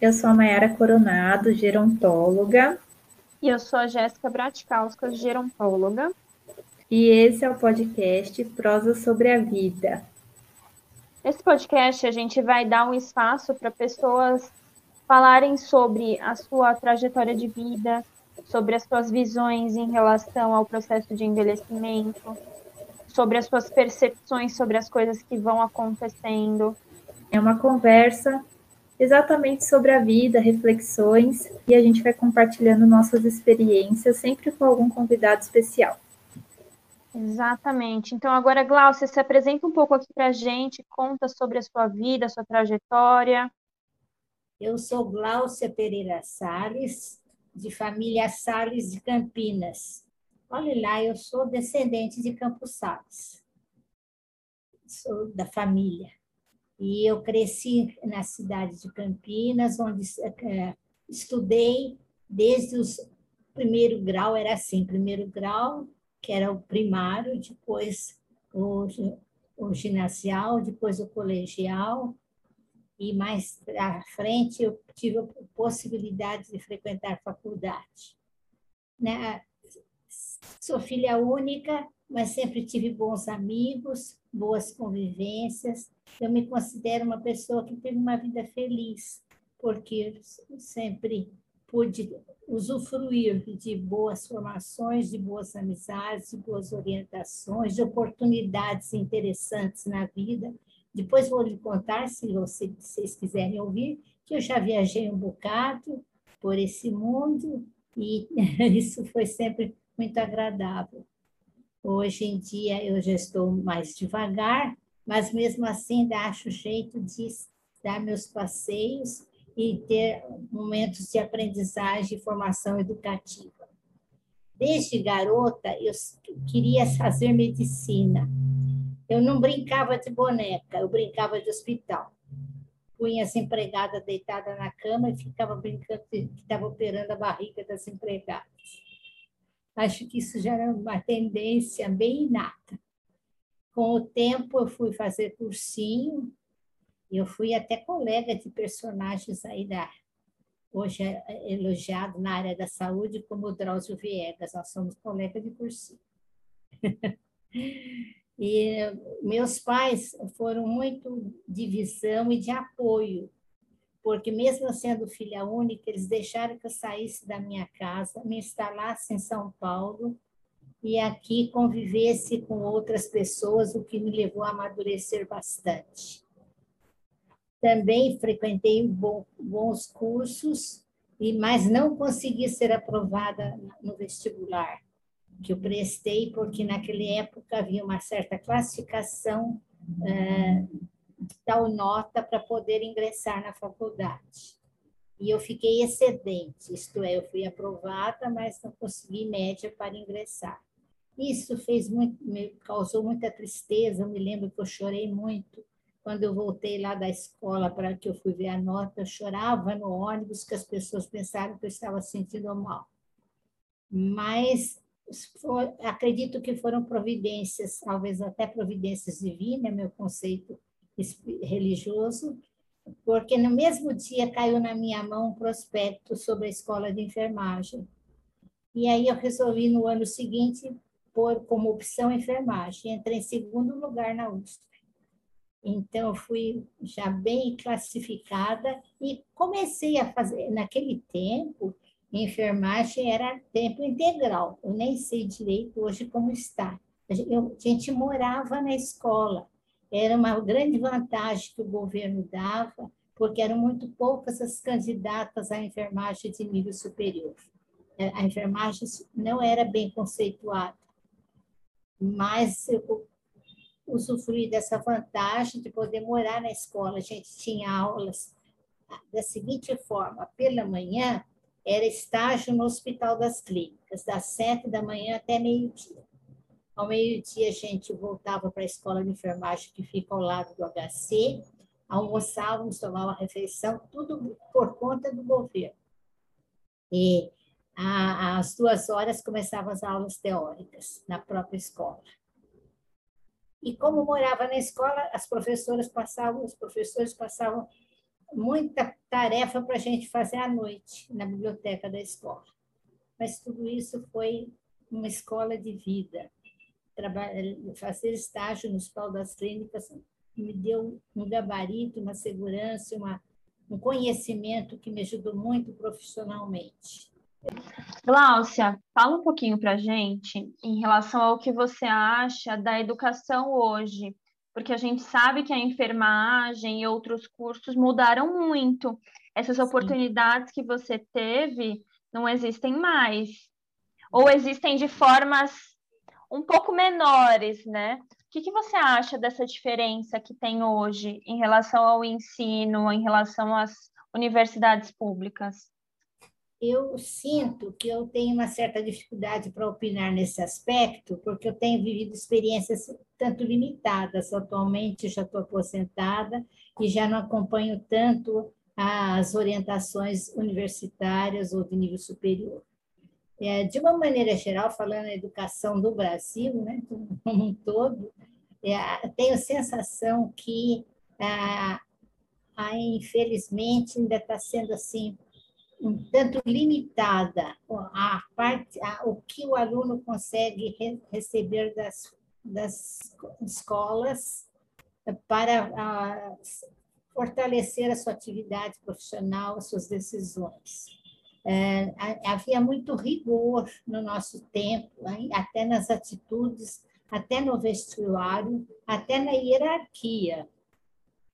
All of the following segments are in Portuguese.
Eu sou a Mayara Coronado, gerontóloga. E eu sou a Jéssica Bratikauskas, gerontóloga. E esse é o podcast Prosa sobre a Vida. Nesse podcast, a gente vai dar um espaço para pessoas falarem sobre a sua trajetória de vida, sobre as suas visões em relação ao processo de envelhecimento, sobre as suas percepções sobre as coisas que vão acontecendo. É uma conversa exatamente sobre a vida, reflexões, e a gente vai compartilhando nossas experiências, sempre com algum convidado especial. Exatamente. Então, agora, Glaucia, se apresenta um pouco aqui para a gente, conta sobre a sua vida, a sua trajetória. Eu sou Glaucia Pereira Sales, de família Sales de Campinas. Olha lá, eu sou descendente de Campos Sales. Sou da família. E eu cresci na cidade de Campinas, onde é, estudei desde o primeiro grau, era assim, primeiro grau, que era o primário, depois o, o ginasial, depois o colegial, e mais à frente eu tive a possibilidade de frequentar faculdade. Né? Sou filha única, mas sempre tive bons amigos, boas convivências. Eu me considero uma pessoa que teve uma vida feliz, porque sempre pude usufruir de boas formações, de boas amizades, de boas orientações, de oportunidades interessantes na vida. Depois vou lhe contar, se vocês quiserem ouvir, que eu já viajei um bocado por esse mundo e isso foi sempre muito agradável. Hoje em dia eu já estou mais devagar, mas mesmo assim ainda acho jeito de dar meus passeios e ter momentos de aprendizagem e formação educativa. Desde garota, eu queria fazer medicina. Eu não brincava de boneca, eu brincava de hospital. Punha as empregadas deitadas na cama e ficava brincando que estava operando a barriga das empregadas. Acho que isso já era uma tendência bem inata. Com o tempo, eu fui fazer cursinho, eu fui até colega de personagens aí da. Hoje é elogiado na área da saúde como o Drauzio Viegas, nós somos colegas de cursinho. e meus pais foram muito de visão e de apoio porque mesmo sendo filha única, eles deixaram que eu saísse da minha casa, me instalasse em São Paulo e aqui convivesse com outras pessoas, o que me levou a amadurecer bastante. Também frequentei bons cursos, mas não consegui ser aprovada no vestibular que eu prestei, porque naquela época havia uma certa classificação eh, tal nota para poder ingressar na faculdade. E eu fiquei excedente, isto é, eu fui aprovada, mas não consegui média para ingressar. Isso fez muito, me causou muita tristeza. Eu me lembro que eu chorei muito quando eu voltei lá da escola para que eu fui ver a nota. Eu chorava no ônibus que as pessoas pensaram que eu estava sentindo mal. Mas foi, acredito que foram providências, talvez até providências divinas, meu conceito religioso, porque no mesmo dia caiu na minha mão um prospecto sobre a escola de enfermagem. E aí eu resolvi no ano seguinte pôr como opção enfermagem. Entrei em segundo lugar na USP. Então, eu fui já bem classificada e comecei a fazer. Naquele tempo, enfermagem era tempo integral. Eu nem sei direito hoje como está. a gente morava na escola era uma grande vantagem que o governo dava, porque eram muito poucas as candidatas à enfermagem de nível superior. É, a enfermagem não era bem conceituada, mas eu usufruí dessa vantagem de poder morar na escola. A gente tinha aulas da seguinte forma: pela manhã era estágio no Hospital das Clínicas, das sete da manhã até meio-dia. Ao meio-dia, a gente voltava para a escola de enfermagem que fica ao lado do HC, almoçávamos, tomávamos a refeição, tudo por conta do governo. E às duas horas começavam as aulas teóricas na própria escola. E como morava na escola, as professoras passavam, os professores passavam muita tarefa para a gente fazer à noite na biblioteca da escola. Mas tudo isso foi uma escola de vida. Fazer estágio no Hospital das Clínicas me deu um gabarito, uma segurança, uma, um conhecimento que me ajudou muito profissionalmente. Gláucia, fala um pouquinho para a gente em relação ao que você acha da educação hoje, porque a gente sabe que a enfermagem e outros cursos mudaram muito. Essas oportunidades que você teve não existem mais, ou existem de formas um pouco menores, né? O que, que você acha dessa diferença que tem hoje em relação ao ensino, em relação às universidades públicas? Eu sinto que eu tenho uma certa dificuldade para opinar nesse aspecto, porque eu tenho vivido experiências tanto limitadas. Atualmente já estou aposentada e já não acompanho tanto as orientações universitárias ou de nível superior. É, de uma maneira geral, falando na educação do Brasil, né, como um todo, é, tenho a sensação que, ah, ah, infelizmente, ainda está sendo assim um tanto limitada a parte, a, o que o aluno consegue re, receber das, das escolas para a, fortalecer a sua atividade profissional, as suas decisões. É, havia muito rigor no nosso tempo, até nas atitudes, até no vestuário, até na hierarquia.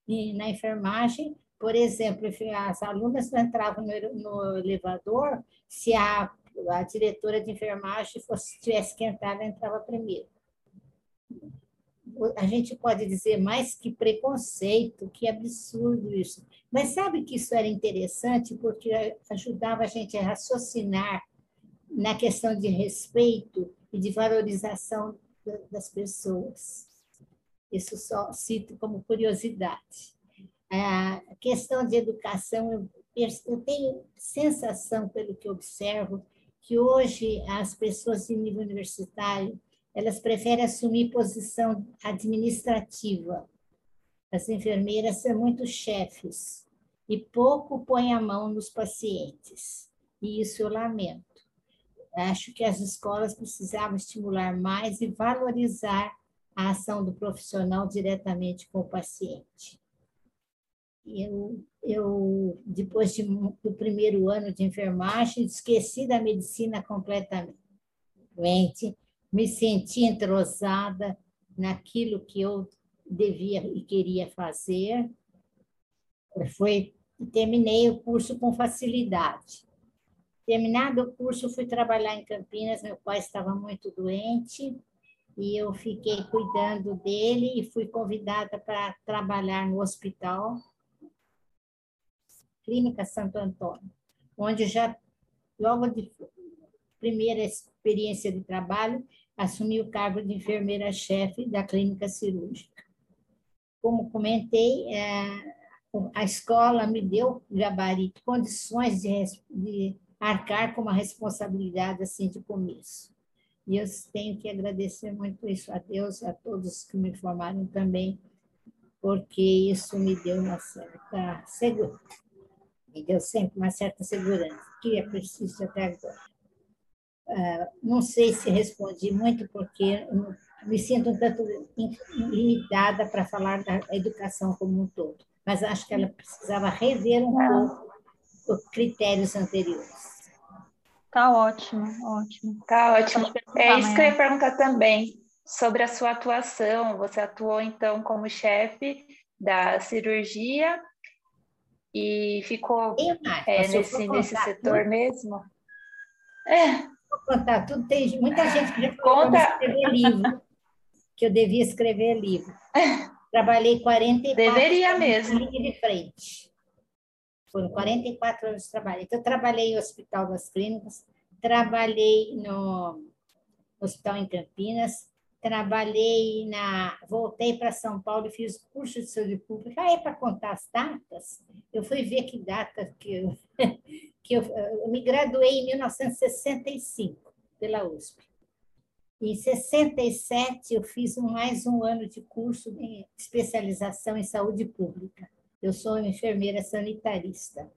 E na enfermagem, por exemplo, as alunas não entravam no, no elevador se a, a diretora de enfermagem fosse, tivesse que entrar, ela entrava primeiro a gente pode dizer mais que preconceito, que absurdo isso. Mas sabe que isso era interessante porque ajudava a gente a raciocinar na questão de respeito e de valorização das pessoas. Isso só cito como curiosidade. A questão de educação, eu tenho sensação, pelo que observo, que hoje as pessoas de nível universitário elas preferem assumir posição administrativa. As enfermeiras são muito chefes e pouco põem a mão nos pacientes. E isso eu lamento. Acho que as escolas precisavam estimular mais e valorizar a ação do profissional diretamente com o paciente. Eu, eu depois de, do primeiro ano de enfermagem, esqueci da medicina completamente me senti entrosada naquilo que eu devia e queria fazer. Foi, terminei o curso com facilidade. Terminado o curso, fui trabalhar em Campinas. Meu pai estava muito doente e eu fiquei cuidando dele e fui convidada para trabalhar no hospital Clínica Santo Antônio, onde já logo de primeira experiência de trabalho assumi o cargo de enfermeira-chefe da clínica cirúrgica. Como comentei, é, a escola me deu gabarito, condições de, de arcar com uma responsabilidade assim de começo. E eu tenho que agradecer muito isso a Deus, a todos que me formaram também, porque isso me deu uma certa segurança. Me deu sempre uma certa segurança, que é preciso até agora. Ah, não sei se respondi muito, porque me sinto um tanto limitada para falar da educação como um todo, mas acho que ela precisava rever um pouco os critérios anteriores. Tá ótimo, ótimo. Tá ótimo. É isso que eu ia perguntar também sobre a sua atuação. Você atuou então como chefe da cirurgia e ficou é, nesse, nesse setor mesmo? É, contar tudo. Tem muita gente que já falou Conta. escrever livro, que eu devia escrever livro. Trabalhei 44 Deveria anos mesmo. de frente. Foram 44 anos de trabalho. Então, eu trabalhei no Hospital das Clínicas, trabalhei no Hospital em Campinas, trabalhei na. Voltei para São Paulo e fiz curso de saúde pública. Aí, para contar as datas, eu fui ver que data que eu, que eu, eu me graduei em 1965 pela USP. Em 67 eu fiz mais um ano de curso de especialização em saúde pública. Eu sou enfermeira sanitarista.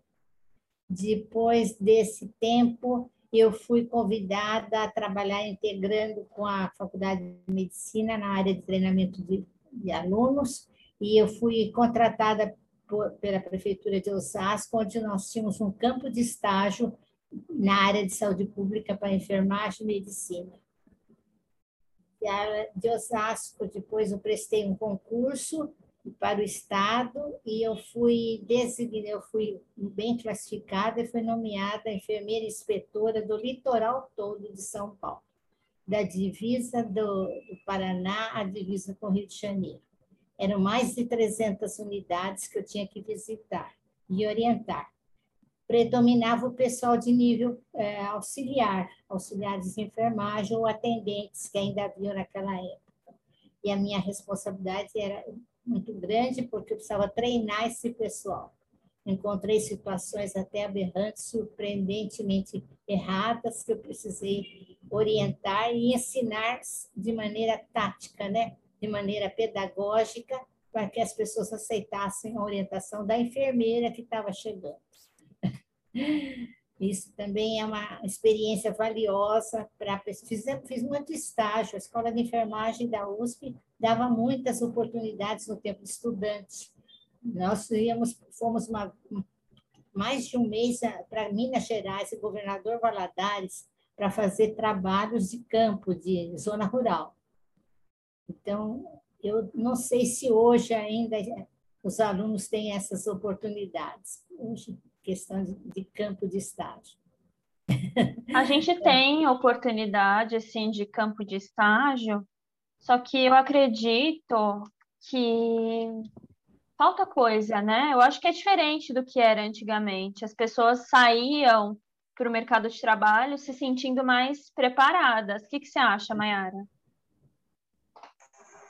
Depois desse tempo, eu fui convidada a trabalhar integrando com a Faculdade de Medicina na área de treinamento de, de alunos, e eu fui contratada por, pela Prefeitura de Osasco, onde nós tínhamos um campo de estágio na área de saúde pública para enfermagem e medicina. De Osasco, depois eu prestei um concurso para o Estado e eu fui designada, eu fui bem classificada e fui nomeada enfermeira inspetora do litoral todo de São Paulo, da divisa do, do Paraná à divisa com o Rio de Janeiro. Eram mais de 300 unidades que eu tinha que visitar e orientar. Predominava o pessoal de nível é, auxiliar, auxiliares de enfermagem ou atendentes que ainda haviam naquela época. E a minha responsabilidade era muito grande, porque eu precisava treinar esse pessoal. Encontrei situações até aberrantes, surpreendentemente erradas, que eu precisei orientar e ensinar de maneira tática, né? de maneira pedagógica, para que as pessoas aceitassem a orientação da enfermeira que estava chegando. Isso também é uma experiência valiosa para fiz, fiz muito estágio. A escola de enfermagem da USP dava muitas oportunidades no tempo estudante. Nós íamos, fomos uma, mais de um mês para Minas Gerais e governador Valadares para fazer trabalhos de campo, de zona rural. Então, eu não sei se hoje ainda os alunos têm essas oportunidades. Hoje, questão de, de campo de estágio. A gente tem oportunidade assim de campo de estágio, só que eu acredito que falta coisa, né? Eu acho que é diferente do que era antigamente. As pessoas saíam para o mercado de trabalho se sentindo mais preparadas. O que, que você acha, Mayara?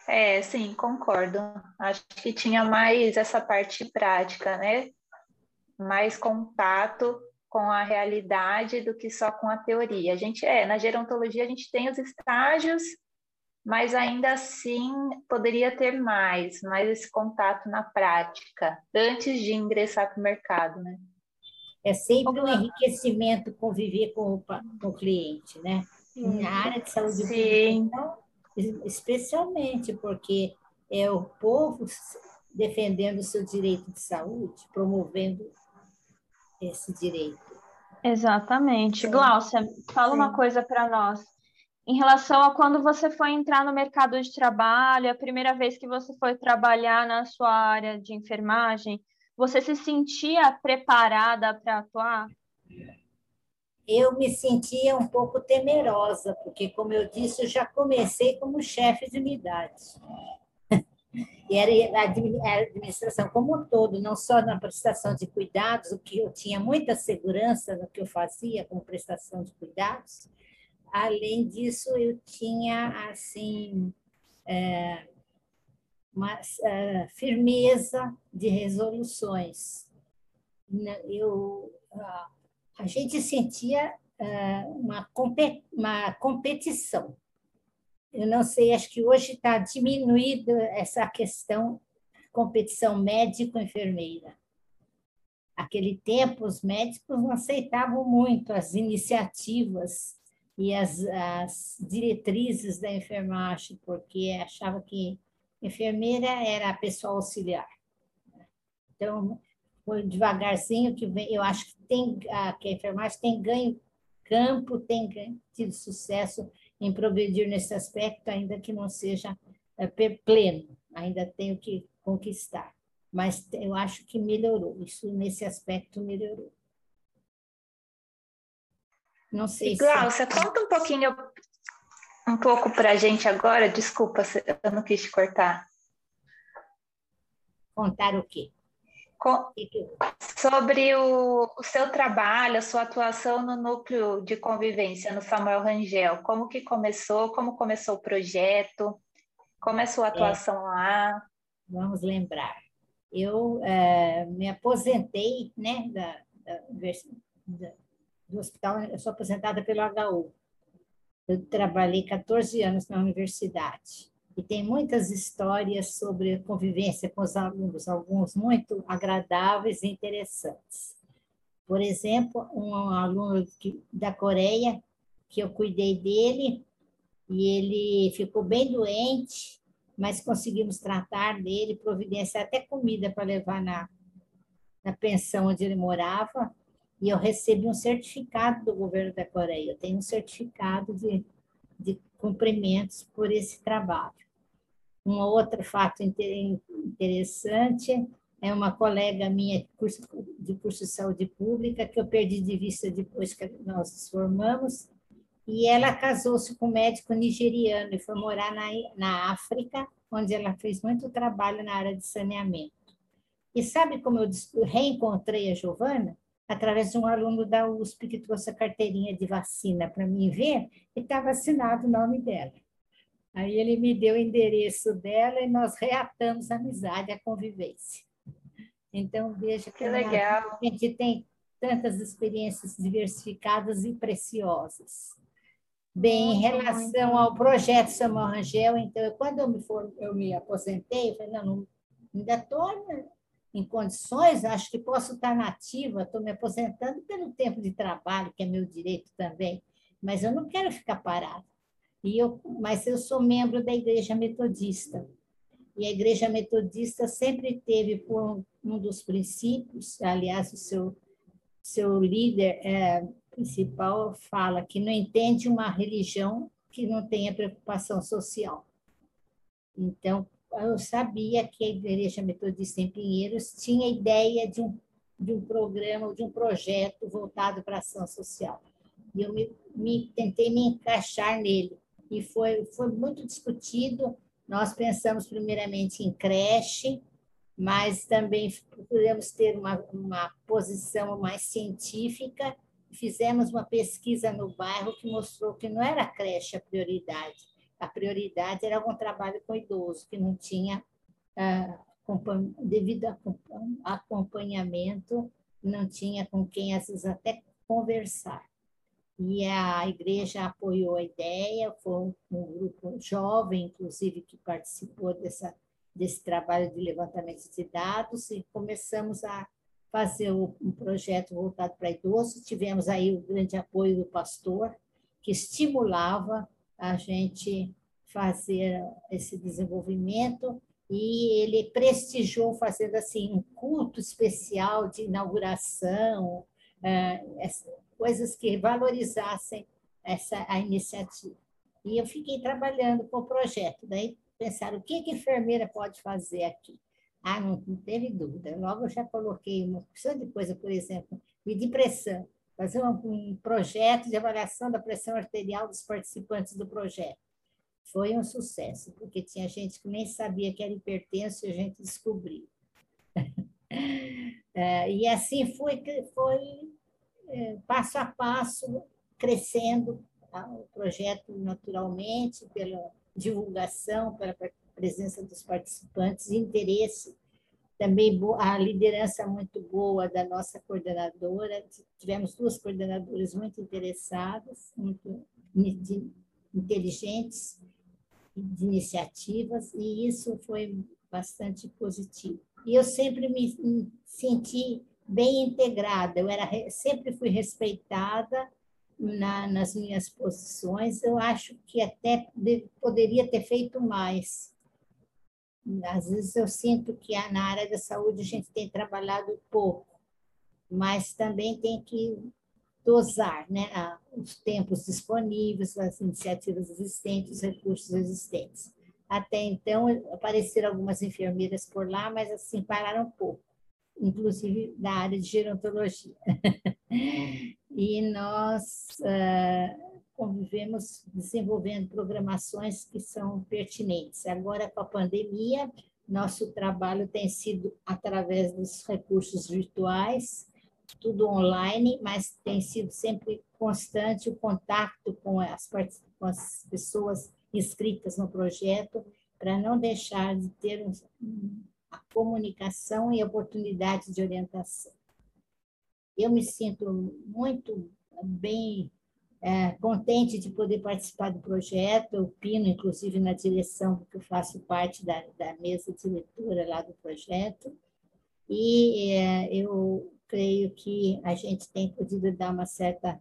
É, sim, concordo. Acho que tinha mais essa parte prática, né? mais contato com a realidade do que só com a teoria. A gente é, na gerontologia a gente tem os estágios, mas ainda assim poderia ter mais, mais esse contato na prática, antes de ingressar para o mercado, né? É sempre um enriquecimento conviver com o, com o cliente, né? Sim. Na área de saúde Sim. pública, então, especialmente porque é o povo defendendo o seu direito de saúde, promovendo esse direito. Exatamente. Sim. Glaucia, fala Sim. uma coisa para nós. Em relação a quando você foi entrar no mercado de trabalho, a primeira vez que você foi trabalhar na sua área de enfermagem, você se sentia preparada para atuar? Eu me sentia um pouco temerosa, porque, como eu disse, eu já comecei como chefe de unidade e era a administração como um todo, não só na prestação de cuidados, o que eu tinha muita segurança no que eu fazia como prestação de cuidados. Além disso, eu tinha assim é, uma é, firmeza de resoluções. Eu, a gente sentia é, uma, uma competição eu não sei, acho que hoje está diminuído essa questão competição médico-enfermeira. Aquele tempo, os médicos não aceitavam muito as iniciativas e as, as diretrizes da enfermagem, porque achavam que enfermeira era a pessoa auxiliar. Então, foi devagarzinho que vem, eu acho que, tem, que a enfermagem tem ganho campo, tem tido sucesso em progredir nesse aspecto, ainda que não seja é, pleno, ainda tenho que conquistar. Mas eu acho que melhorou, isso nesse aspecto melhorou. Não sei Glaucia, se... conta um pouquinho, um pouco para a gente agora, desculpa, eu não quis te cortar. Contar o quê? sobre o, o, seu trabalho, a sua atuação no núcleo de convivência no Samuel Rangel. Como que começou? Como começou o projeto? Como é a sua é. atuação é, lá? Vamos lembrar. Eu é, me aposentei né, da, da, da, do hospital, eu sou aposentada pelo HU. Eu trabalhei 14 anos na universidade e tem muitas histórias sobre convivência com os alunos, alguns muito agradáveis e interessantes. Por exemplo, um aluno da Coreia, que eu cuidei dele, e ele ficou bem doente, mas conseguimos tratar dele, providenciar até comida para levar na, na pensão onde ele morava, e eu recebi um certificado do governo da Coreia. Eu tenho um certificado de, de cumprimentos por esse trabalho. Um outro fato interessante é uma colega minha de curso, de curso de saúde pública, que eu perdi de vista depois que nós nos formamos, e ela casou-se com um médico nigeriano e foi morar na, na África, onde ela fez muito trabalho na área de saneamento. E sabe como eu reencontrei a Giovana? Através de um aluno da USP que trouxe a carteirinha de vacina para mim ver e estava assinado o nome dela. Aí ele me deu o endereço dela e nós reatamos a amizade, a convivência. Então, veja que, que legal. a gente tem tantas experiências diversificadas e preciosas. Bem, em relação ao projeto Samuel Rangel, então, quando eu me, for, eu me aposentei, eu falei, não, não ainda estou em condições, acho que posso estar nativa, estou me aposentando pelo tempo de trabalho, que é meu direito também, mas eu não quero ficar parada. E eu, mas eu sou membro da Igreja Metodista. E a Igreja Metodista sempre teve por um dos princípios, aliás, o seu, seu líder é, principal fala que não entende uma religião que não tenha preocupação social. Então, eu sabia que a Igreja Metodista em Pinheiros tinha ideia de um, de um programa, de um projeto voltado para a ação social. E eu me, me, tentei me encaixar nele e foi, foi muito discutido. Nós pensamos primeiramente em creche, mas também procuramos ter uma, uma posição mais científica. Fizemos uma pesquisa no bairro que mostrou que não era creche a prioridade. A prioridade era um trabalho com idoso, que não tinha, ah, devido a acompanhamento, não tinha com quem, às vezes, até conversar e a igreja apoiou a ideia, foi um grupo jovem, inclusive, que participou dessa, desse trabalho de levantamento de dados, e começamos a fazer um projeto voltado para idosos. Tivemos aí o grande apoio do pastor, que estimulava a gente fazer esse desenvolvimento, e ele prestigiou fazendo assim um culto especial de inauguração, eh, coisas que valorizassem essa a iniciativa. E eu fiquei trabalhando com o projeto. Daí pensaram, o que, a enfermeira pode fazer aqui? Ah, não, não teve dúvida. Logo eu já coloquei uma opção de coisa, por exemplo, medir pressão, fazer um, projeto de avaliação da pressão arterial dos participantes do projeto. Foi um sucesso, porque tinha gente que nem sabia que era hipertenso e a gente descobriu. é, e assim foi, foi é, passo a passo, crescendo tá? o projeto naturalmente, pela divulgação, pela presença dos participantes, interesse, também a liderança muito boa da nossa coordenadora, tivemos duas coordenadoras muito interessadas, muito inteligentes, de iniciativas, e isso foi bastante positivo. E eu sempre me senti bem integrada. Eu era sempre fui respeitada na, nas minhas posições. Eu acho que até de, poderia ter feito mais. Às vezes eu sinto que na área da saúde a gente tem trabalhado pouco, mas também tem que dosar né, os tempos disponíveis, as iniciativas existentes, os recursos existentes. Até então, apareceram algumas enfermeiras por lá, mas assim, pararam um pouco inclusive da área de gerontologia. e nós uh, convivemos desenvolvendo programações que são pertinentes. Agora, com a pandemia, nosso trabalho tem sido através dos recursos virtuais, tudo online, mas tem sido sempre constante o contato com as, com as pessoas inscritas no projeto, para não deixar de ter a comunicação e oportunidade de orientação. Eu me sinto muito bem é, contente de poder participar do projeto, eu pino, inclusive, na direção, porque eu faço parte da, da mesa diretora lá do projeto, e é, eu creio que a gente tem podido dar uma certa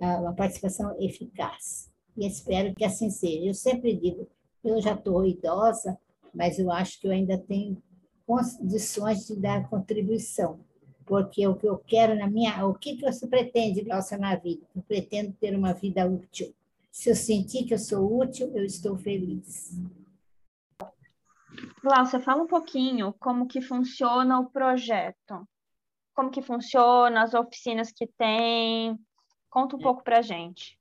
uma participação eficaz. E espero que assim seja. Eu sempre digo, eu já estou idosa, mas eu acho que eu ainda tenho condições de dar contribuição porque o que eu quero na minha. O que, que você pretende, Glaucia, na vida? Eu pretendo ter uma vida útil. Se eu sentir que eu sou útil, eu estou feliz. Glaucia, fala um pouquinho como que funciona o projeto. Como que funciona, as oficinas que tem. Conta um é. pouco para gente.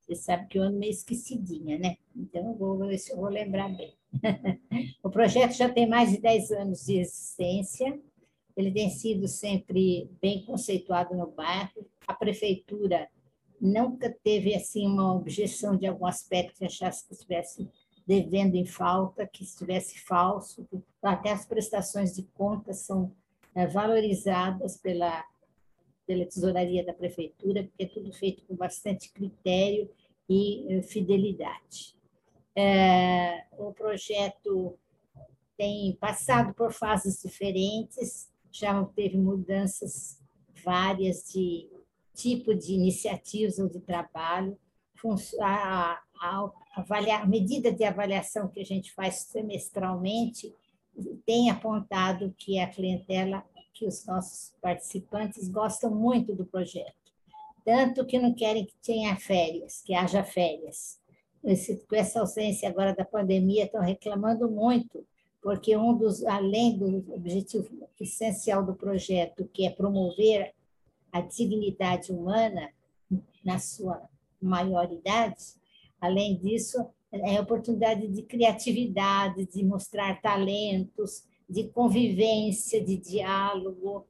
Você sabe que eu ando meio esquecidinha, né? Então, eu vou eu vou lembrar bem. o projeto já tem mais de 10 anos de existência ele tem sido sempre bem conceituado no bairro. A prefeitura nunca teve assim uma objeção de algum aspecto que achasse que estivesse devendo em falta, que estivesse falso. Até as prestações de contas são é, valorizadas pela pela tesouraria da prefeitura, porque é tudo feito com bastante critério e eh, fidelidade. É, o projeto tem passado por fases diferentes, já teve mudanças várias de tipo de iniciativas ou de trabalho, a, a, a, medida de avaliação que a gente faz semestralmente tem apontado que a clientela, que os nossos participantes gostam muito do projeto, tanto que não querem que tenha férias, que haja férias. Esse, com essa ausência agora da pandemia, estão reclamando muito porque um dos, além do objetivo essencial do projeto, que é promover a dignidade humana na sua maioridade, além disso, é a oportunidade de criatividade, de mostrar talentos, de convivência, de diálogo.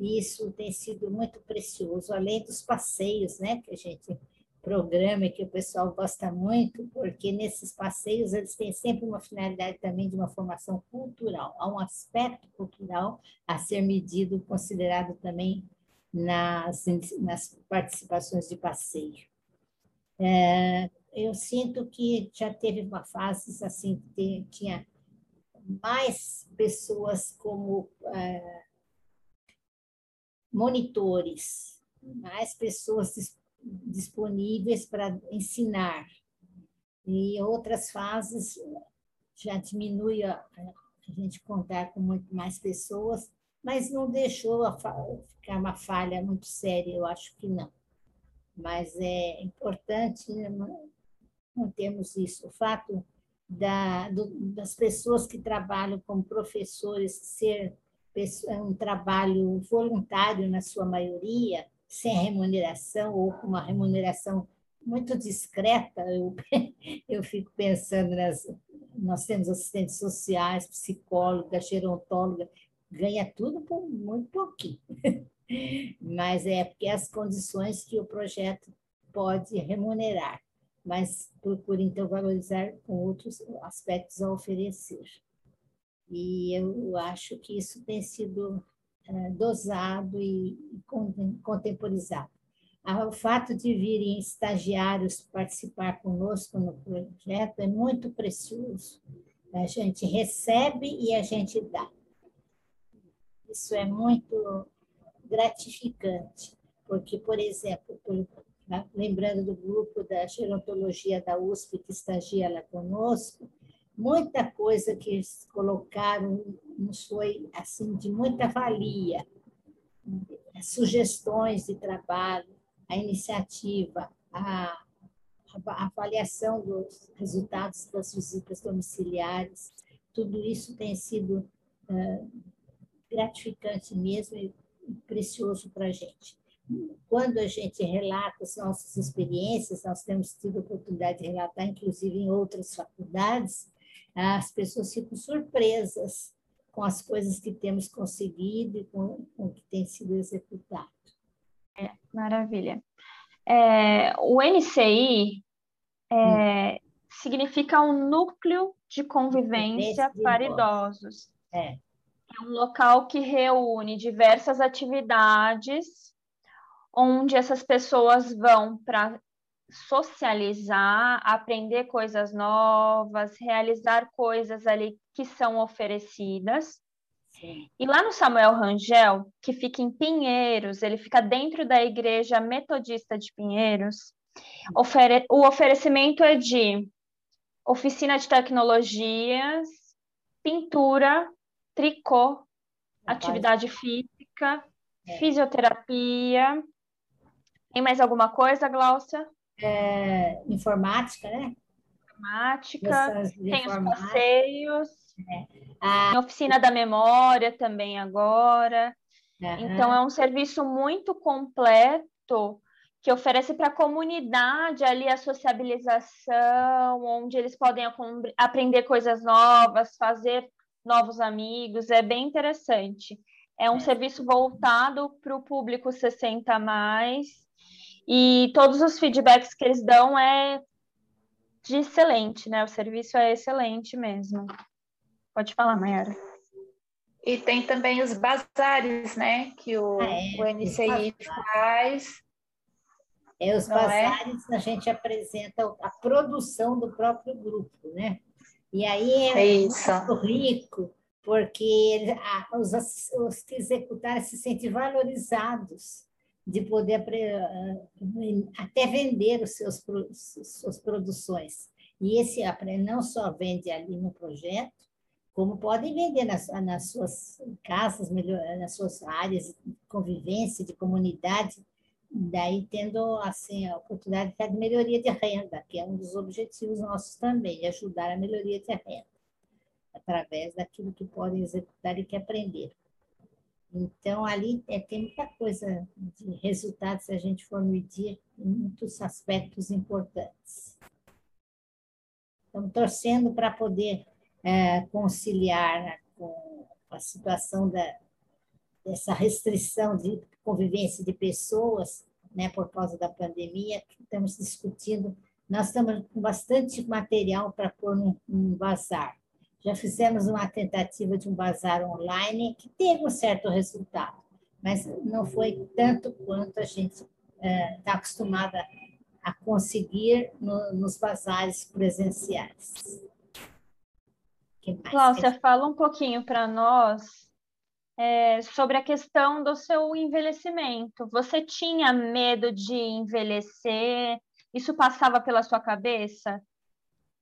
Isso tem sido muito precioso, além dos passeios, né, que a gente programa que o pessoal gosta muito, porque nesses passeios eles têm sempre uma finalidade também de uma formação cultural. Há um aspecto cultural a ser medido, considerado também nas, nas participações de passeio. É, eu sinto que já teve uma fase assim que tinha mais pessoas como é, monitores, mais pessoas disponíveis para ensinar. E outras fases já diminui a, a gente contar com muito mais pessoas, mas não deixou ficar uma falha muito séria, eu acho que não. Mas é importante não temos isso. O fato da, do, das pessoas que trabalham como professores ser um trabalho voluntário na sua maioria, sem remuneração ou com uma remuneração muito discreta, eu, eu fico pensando nas. Nós temos assistentes sociais, psicóloga, gerontóloga, ganha tudo por muito pouquinho. Mas é porque as condições que o projeto pode remunerar, mas procura então valorizar com outros aspectos a oferecer. E eu acho que isso tem sido dosado e contemporizado. O fato de virem estagiários participar conosco no projeto é muito precioso. A gente recebe e a gente dá. Isso é muito gratificante, porque, por exemplo, lembrando do grupo da gerontologia da USP que estagia lá conosco, muita coisa que eles colocaram nos foi assim de muita valia. As sugestões de trabalho, a iniciativa, a, avaliação dos resultados das visitas domiciliares, tudo isso tem sido gratificante mesmo e precioso para a gente. Quando a gente relata as nossas experiências, nós temos tido a oportunidade de relatar, inclusive em outras faculdades, as pessoas ficam surpresas com as coisas que temos conseguido e com, com o que tem sido executado. É, maravilha. É, o NCI é, hum. significa um núcleo de convivência de para idosos. É. é um local que reúne diversas atividades onde essas pessoas vão para socializar, aprender coisas novas, realizar coisas ali que são oferecidas. Sim. E lá no Samuel Rangel, que fica em Pinheiros, ele fica dentro da igreja metodista de Pinheiros, ofere o oferecimento é de oficina de tecnologias, pintura, tricô, atividade física, é. fisioterapia. Tem mais alguma coisa, Glaucia? É, informática, né? Informática, tem os passeios, é. a... tem oficina da memória também agora. Uhum. Então, é um serviço muito completo que oferece para a comunidade ali a sociabilização, onde eles podem aprender coisas novas, fazer novos amigos, é bem interessante. É um é. serviço voltado para o público 60 mais e todos os feedbacks que eles dão é de excelente, né? O serviço é excelente mesmo. Pode falar, Mayara. E tem também os bazares, né? Que o, ah, é, o NCI faz é, os Não é? bazares é? a gente apresenta a produção do próprio grupo, né? E aí é, é muito rico, porque os, os que executaram se sentem valorizados de poder até vender os seus suas produções. E esse não só vende ali no projeto, como podem vender nas, nas suas casas, nas suas áreas de convivência, de comunidade, daí tendo assim a oportunidade de melhoria de renda, que é um dos objetivos nossos também, ajudar a melhoria de renda, através daquilo que podem executar e que aprender. Então, ali é, tem muita coisa de resultados, se a gente for medir, muitos aspectos importantes. Estamos torcendo para poder é, conciliar com a situação da, dessa restrição de convivência de pessoas, né, por causa da pandemia, estamos discutindo. Nós estamos com bastante material para pôr num, num bazar. Já fizemos uma tentativa de um bazar online que teve um certo resultado, mas não foi tanto quanto a gente está é, tá acostumada a conseguir no, nos bazares presenciais. Cláudia, fala um pouquinho para nós é, sobre a questão do seu envelhecimento. Você tinha medo de envelhecer? Isso passava pela sua cabeça?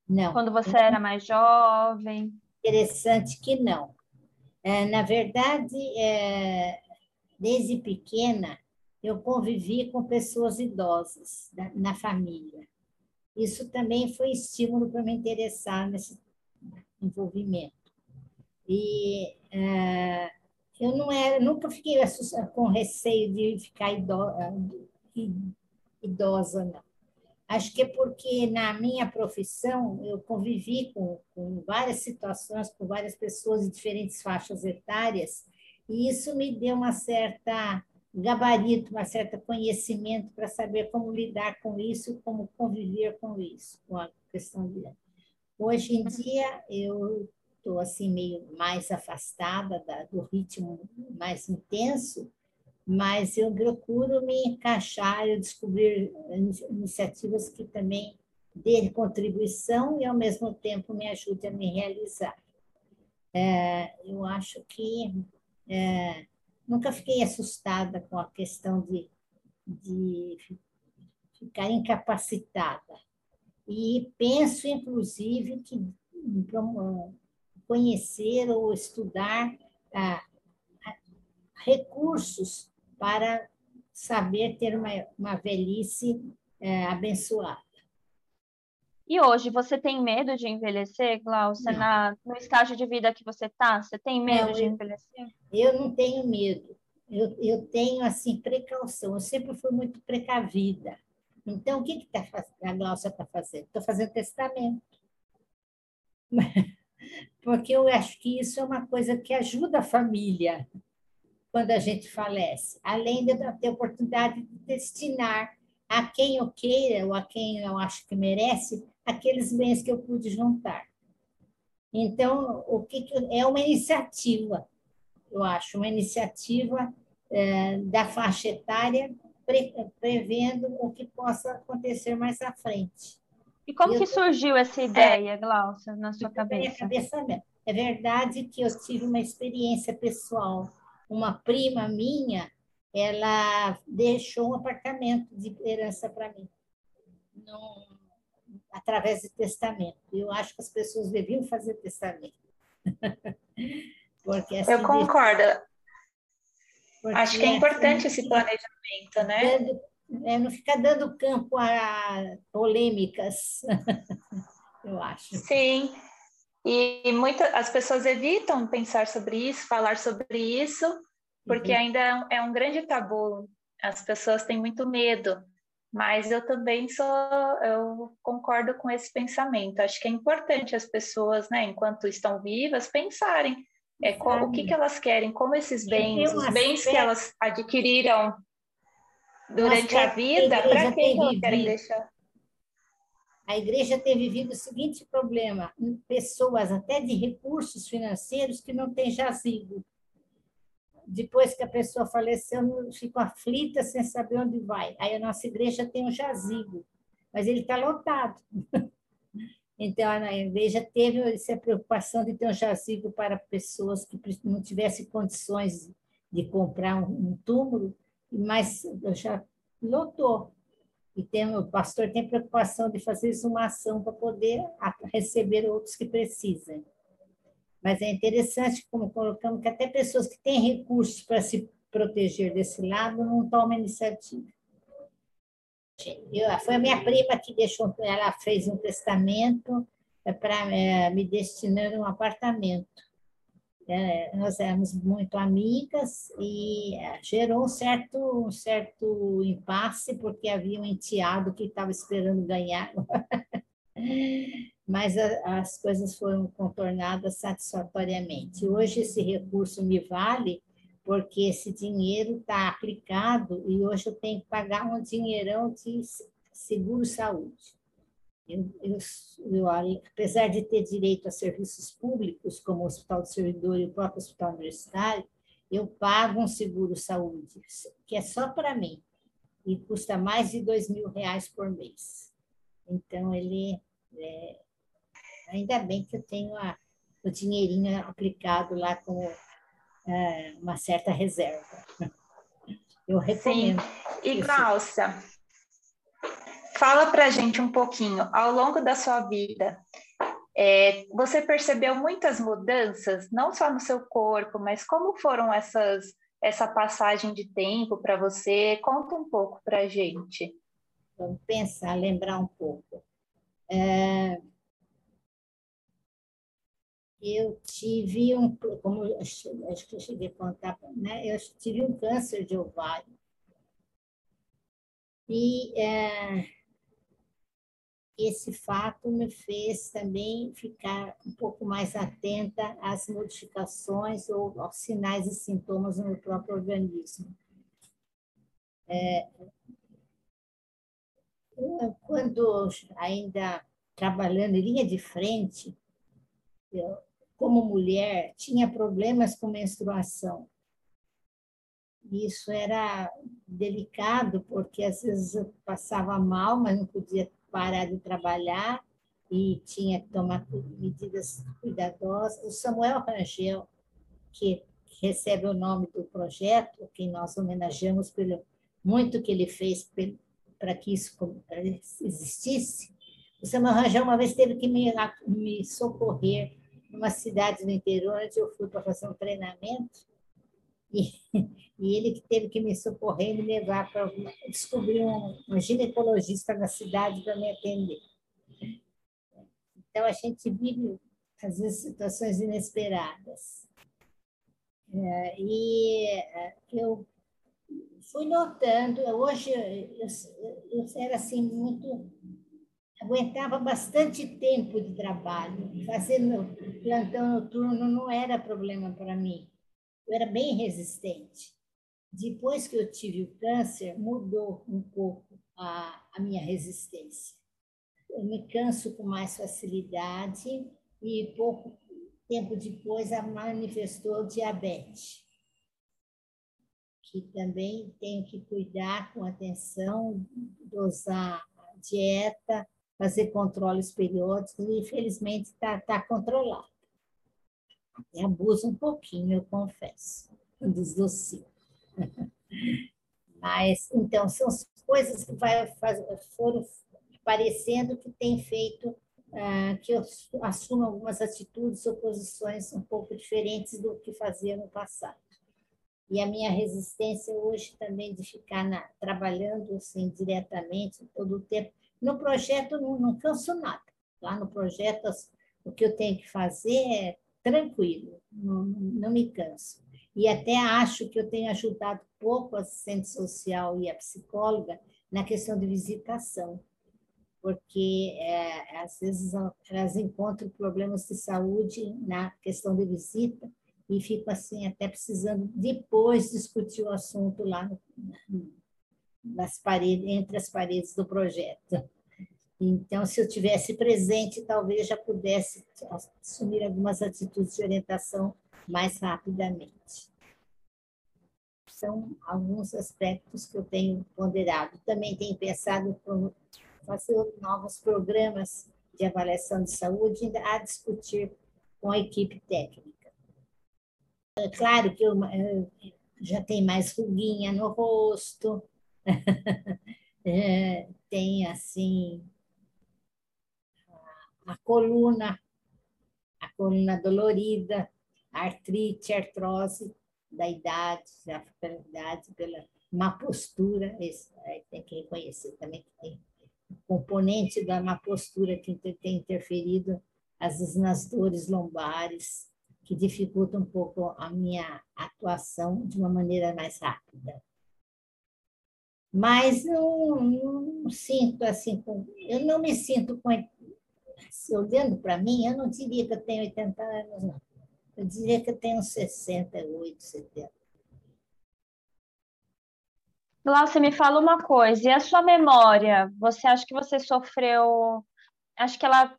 Não. Quando você era mais jovem? Interessante que não. É, na verdade, é, desde pequena, eu convivi com pessoas idosas na, na família. Isso também foi estímulo para me interessar nesse envolvimento. E é, eu não era, nunca fiquei com receio de ficar idosa, não. Acho que é porque na minha profissão eu convivi com, com várias situações, com várias pessoas de diferentes faixas etárias, e isso me deu uma certa gabarito, uma certa conhecimento para saber como lidar com isso, como conviver com isso, com a questão de Hoje em dia eu estou assim meio mais afastada da, do ritmo mais intenso, mas eu procuro me encaixar, eu descobrir iniciativas que também dê contribuição e ao mesmo tempo me ajude a me realizar. É, eu acho que é, nunca fiquei assustada com a questão de, de ficar incapacitada. E penso, inclusive, que conhecer ou estudar ah, recursos para saber ter uma, uma velhice eh, abençoada. E hoje, você tem medo de envelhecer, Glaucia, na, no estágio de vida que você está? Você tem medo não, de envelhecer? Eu não tenho medo. Eu, eu tenho, assim, precaução. Eu sempre fui muito precavida. Então, o que, que tá, a Glaucia está fazendo? Estou fazendo testamento. porque eu acho que isso é uma coisa que ajuda a família quando a gente falece, além de eu ter a oportunidade de destinar a quem eu queira ou a quem eu acho que merece aqueles bens que eu pude juntar. Então, o que, que é uma iniciativa, eu acho, uma iniciativa é, da faixa etária pre, prevendo o que possa acontecer mais à frente. E como que surgiu essa ideia, Glaucia, na sua cabeça? cabeça mesmo. É verdade que eu tive uma experiência pessoal. Uma prima minha, ela deixou um apartamento de herança para mim, através de testamento. Eu acho que as pessoas deviam fazer testamento. Porque assim, eu concordo. Acho que é importante assim, esse planejamento, né? Dando, é, não ficar dando campo a polêmicas, eu acho. Sim, e muitas as pessoas evitam pensar sobre isso, falar sobre isso, porque uhum. ainda é um, é um grande tabu. As pessoas têm muito medo, mas eu também sou, eu concordo com esse pensamento. Acho que é importante as pessoas, né, enquanto estão vivas, pensarem é, qual, o que, que elas querem, como esses bens, os bens que elas adquiriram durante a vida, para quem elas querem deixar? A igreja tem vivido o seguinte problema: pessoas até de recursos financeiros que não têm jazigo. Depois que a pessoa faleceu, ficam aflita sem saber onde vai. Aí a nossa igreja tem um jazigo, mas ele está lotado. Então, a igreja teve essa preocupação de ter um jazigo para pessoas que não tivessem condições de comprar um túmulo, mas já lotou. E tem, o pastor tem preocupação de fazer exumação para poder receber outros que precisem. Mas é interessante, como colocamos, que até pessoas que têm recursos para se proteger desse lado não tomam iniciativa. Eu, foi a minha prima que deixou, ela fez um testamento para é, me destinar um apartamento. É, nós éramos muito amigas e é, gerou um certo, um certo impasse, porque havia um enteado que estava esperando ganhar. Mas a, as coisas foram contornadas satisfatoriamente. Hoje esse recurso me vale porque esse dinheiro está aplicado e hoje eu tenho que pagar um dinheirão de seguro-saúde. Eu, eu, eu, apesar de ter direito a serviços públicos, como o Hospital do Servidor e o próprio Hospital Universitário, eu pago um seguro-saúde, que é só para mim, e custa mais de dois mil reais por mês. Então, ele é, ainda bem que eu tenho a, o dinheirinho aplicado lá com é, uma certa reserva. Eu recomendo. Sim. E, Glaucia, Fala para a gente um pouquinho, ao longo da sua vida, é, você percebeu muitas mudanças, não só no seu corpo, mas como foram essas, essa passagem de tempo para você? Conta um pouco para a gente. Vamos pensar, lembrar um pouco. É, eu tive um, como acho que eu cheguei a contar, né? Eu tive um câncer de ovário. E é, esse fato me fez também ficar um pouco mais atenta às modificações ou aos sinais e sintomas no próprio organismo. É, quando ainda trabalhando em linha de frente, eu, como mulher, tinha problemas com menstruação. Isso era delicado, porque às vezes eu passava mal, mas não podia parar de trabalhar e tinha que tomar medidas cuidadosas. O Samuel Rangel, que recebe o nome do projeto, que nós homenageamos pelo muito que ele fez para que isso existisse. O Samuel Rangel uma vez teve que me, me socorrer numa cidade do interior, onde eu fui para fazer um treinamento, e, e ele que teve que me socorrer e me levar para descobrir um, um ginecologista na cidade para me atender. Então, a gente vive, às vezes, situações inesperadas. É, e é, eu fui notando, hoje eu, eu, era assim, muito aguentava bastante tempo de trabalho. Fazer meu plantão noturno não era problema para mim. Eu era bem resistente. Depois que eu tive o câncer, mudou um pouco a, a minha resistência. Eu me canso com mais facilidade e pouco tempo depois manifestou diabetes, que também tenho que cuidar com atenção, dosar a dieta, fazer controles periódicos, e infelizmente está tá controlado. Até abuso um pouquinho, eu confesso, dos docinhos. Mas, então, são coisas que vai, faz, foram aparecendo que tem feito ah, que eu assumo algumas atitudes ou posições um pouco diferentes do que fazia no passado. E a minha resistência hoje também de ficar na, trabalhando assim, diretamente todo o tempo. No projeto, não, não canso nada. Lá no projeto, o que eu tenho que fazer é tranquilo, não, não me canso. E até acho que eu tenho ajudado pouco a assistente social e a psicóloga na questão de visitação porque é, às vezes elas encontram problemas de saúde na questão de visita e ficam assim até precisando depois discutir o assunto lá nas paredes, entre as paredes do projeto. Então, se eu tivesse presente, talvez já pudesse assumir algumas atitudes de orientação mais rapidamente. São alguns aspectos que eu tenho ponderado. Também tenho pensado fazer novos programas de avaliação de saúde a discutir com a equipe técnica. É claro que eu, eu já tem mais ruguinha no rosto, é, tem assim a, coluna, a coluna dolorida, artrite, artrose da idade, da idade, pela má postura, esse, tem que reconhecer também que tem componente da má postura que tem interferido, às vezes, nas dores lombares, que dificulta um pouco a minha atuação de uma maneira mais rápida. Mas não, não sinto assim, com, eu não me sinto com. Se olhando para mim, eu não diria que eu tenho 80 anos, não. Eu diria que eu tenho 68, 70. Glaucia, me fala uma coisa, e a sua memória? Você acha que você sofreu. Acho que ela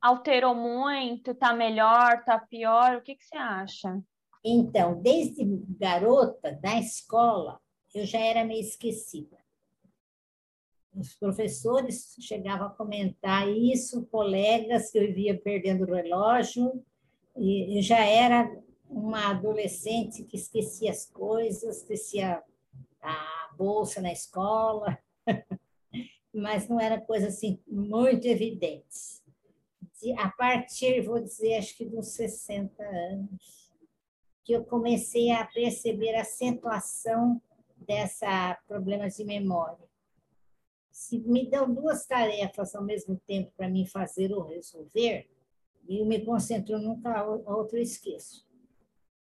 alterou muito, tá melhor, tá pior? O que, que você acha? Então, desde garota, da escola, eu já era meio esquecida. Os professores chegavam a comentar isso, colegas que eu via perdendo o relógio, e eu já era uma adolescente que esquecia as coisas, esquecia a bolsa na escola, mas não era coisa assim muito evidente. A partir, vou dizer, acho que dos 60 anos, que eu comecei a perceber a acentuação dessa problemas de memória. Se me dão duas tarefas ao mesmo tempo para mim fazer ou resolver, e eu me concentro nunca a outra esqueço.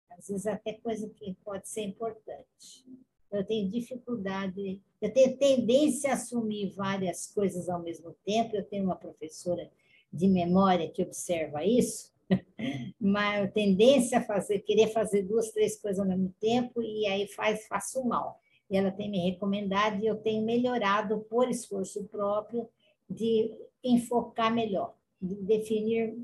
Às vezes até coisa que pode ser importante eu tenho dificuldade, eu tenho tendência a assumir várias coisas ao mesmo tempo. Eu tenho uma professora de memória que observa isso, mas eu tendência a fazer, querer fazer duas, três coisas ao mesmo tempo e aí faz, faço mal. E ela tem me recomendado e eu tenho melhorado por esforço próprio de enfocar melhor, de definir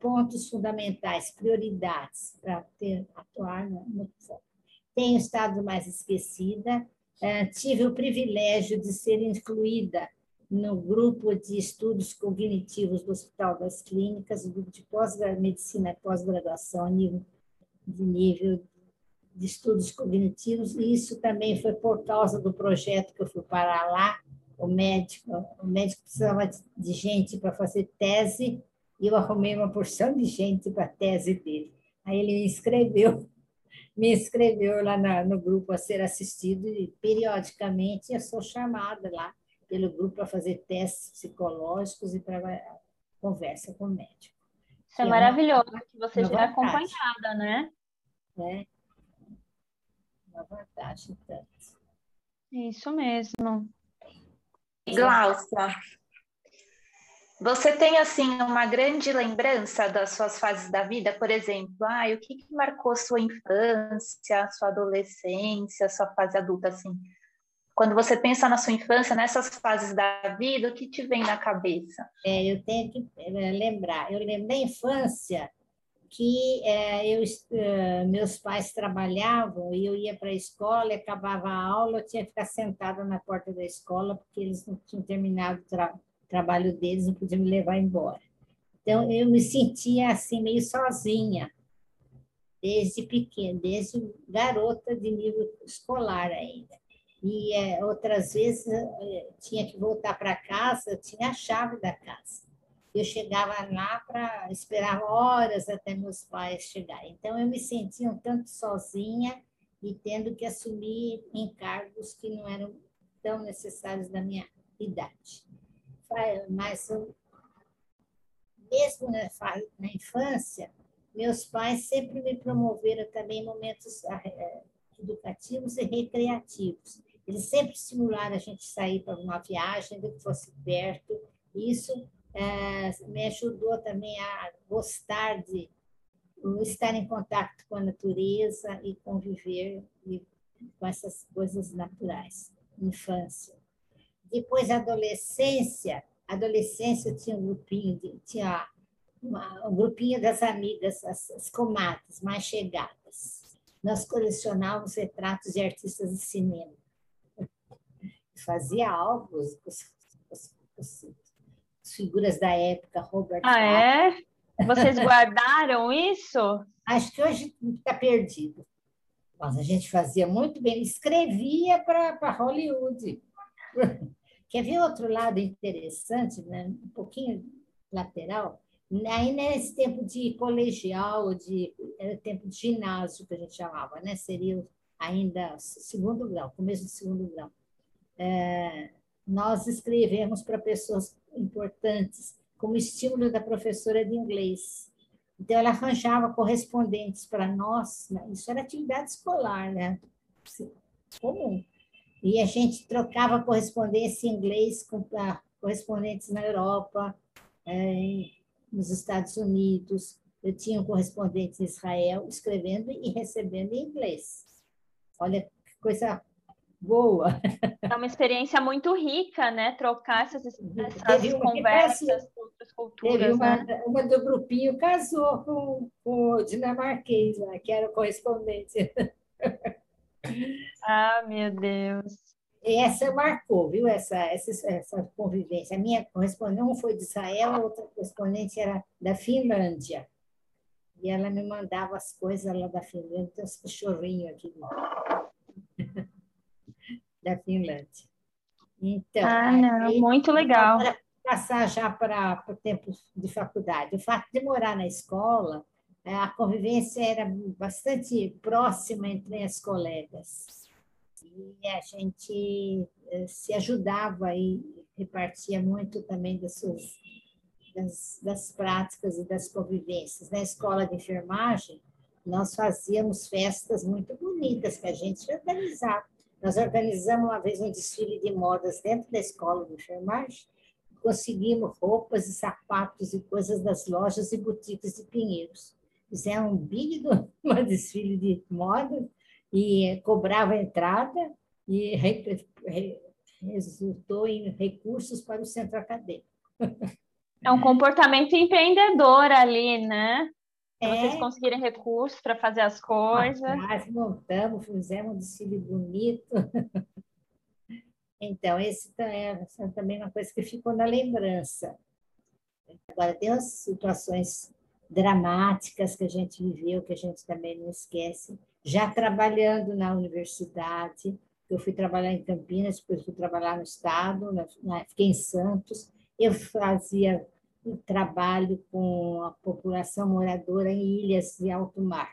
pontos fundamentais, prioridades para ter atuar no foco tenho estado mais esquecida. É, tive o privilégio de ser incluída no grupo de estudos cognitivos do Hospital das Clínicas, o grupo de pós-medicina pós-graduação, nível de nível de estudos cognitivos, e isso também foi por causa do projeto que eu fui parar lá. O médico, o médico precisava de gente para fazer tese, e eu arrumei uma porção de gente para a tese dele. Aí ele me inscreveu me inscreveu lá na, no grupo a ser assistido e periodicamente eu sou chamada lá pelo grupo para fazer testes psicológicos e para conversa com o médico. Isso é, é maravilhoso, que você já é acompanhada, né? É. Uma vantagem tanto. Isso mesmo. Glaucia, você tem assim uma grande lembrança das suas fases da vida, por exemplo, ah, o que, que marcou sua infância, sua adolescência, sua fase adulta assim? Quando você pensa na sua infância, nessas fases da vida, o que te vem na cabeça? É, eu tenho que é, lembrar. Eu lembro da infância, que é, eu, é, meus pais trabalhavam e eu ia para a escola acabava a aula, eu tinha que ficar sentada na porta da escola porque eles não tinham terminado o tra trabalho deles, não podiam me levar embora. Então, eu me sentia assim, meio sozinha, desde pequena, desde garota de nível escolar ainda. E é, outras vezes é, tinha que voltar para casa, eu tinha a chave da casa. Eu chegava lá para esperar horas até meus pais chegarem. Então, eu me sentia um tanto sozinha e tendo que assumir encargos que não eram tão necessários da minha idade. Mas, mesmo na infância, meus pais sempre me promoveram também momentos eh, educativos e recreativos. Eles sempre estimularam a gente sair para uma viagem, que fosse perto. Isso é, me ajudou também a gostar de estar em contato com a natureza e conviver com essas coisas naturais, infância. Depois, adolescência, adolescência tinha um grupinho, tinha uma, um grupinho das amigas, as, as comadres mais chegadas. Nós colecionávamos retratos de artistas de cinema. Fazia álbuns com as figuras da época, Robert Ah, é? Vocês guardaram isso? Acho que hoje está perdido. Mas a gente fazia muito bem, escrevia para Hollywood. Quer ver outro lado interessante, né? um pouquinho lateral? Aí nesse tempo de colegial, de, era tempo de ginásio que a gente chamava, né? Seria ainda segundo grau, começo do segundo grau. É, nós escrevemos para pessoas importantes, como estímulo da professora de inglês. Então, ela arranjava correspondentes para nós, né? isso era atividade escolar, né? Comum. E a gente trocava correspondência em inglês com correspondentes na Europa, é, nos Estados Unidos. Eu tinha um correspondente em Israel escrevendo e recebendo em inglês. Olha que coisa boa. É uma experiência muito rica, né? Trocar essas, essas conversas outras culturas. Teve uma, né? uma do grupinho casou com, com o dinamarquês, né? que era o correspondente. Ah, meu Deus. E essa marcou, viu? Essa, essa, essa convivência. A minha correspondente, um foi de Israel, a outra correspondente era da Finlândia. E ela me mandava as coisas lá da Finlândia, tem uns cachorrinhos aqui. da Finlândia. Então, ah, não, aí, muito legal. Para passar já para o tempo de faculdade. O fato de morar na escola, é, a convivência era bastante próxima entre as colegas. E a gente eh, se ajudava e repartia muito também das suas das, das práticas e das convivências. Na escola de enfermagem, nós fazíamos festas muito bonitas que a gente organizava nós organizamos uma vez um desfile de modas dentro da escola de enfermagem, conseguimos roupas e sapatos e coisas das lojas e boutiques de Pinheiros. Fizemos um big uma desfile de moda e cobrava entrada e resultou em recursos para o centro acadêmico. É um comportamento empreendedor ali, né? É. vocês conseguirem recursos para fazer as coisas. Nós montamos, fizemos um desfile bonito. Então, esse é também uma coisa que ficou na lembrança. Agora, tem as situações dramáticas que a gente viveu, que a gente também não esquece. Já trabalhando na universidade, eu fui trabalhar em Campinas, depois fui trabalhar no Estado, fiquei em Santos. Eu fazia o trabalho com a população moradora em ilhas de alto mar.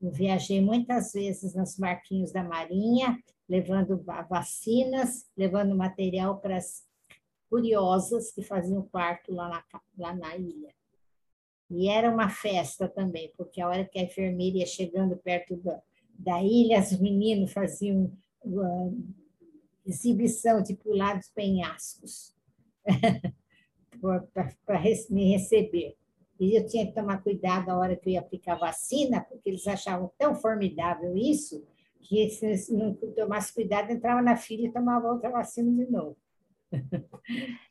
Eu viajei muitas vezes nos barquinhos da Marinha, levando vacinas, levando material para as curiosas que faziam parto lá na, lá na ilha. E era uma festa também, porque a hora que a enfermeira ia chegando perto da, da ilha, os meninos faziam uma exibição de pular dos penhascos. para me receber. E eu tinha que tomar cuidado na hora que eu ia aplicar vacina, porque eles achavam tão formidável isso, que se não tomasse cuidado, entrava na fila e tomava outra vacina de novo.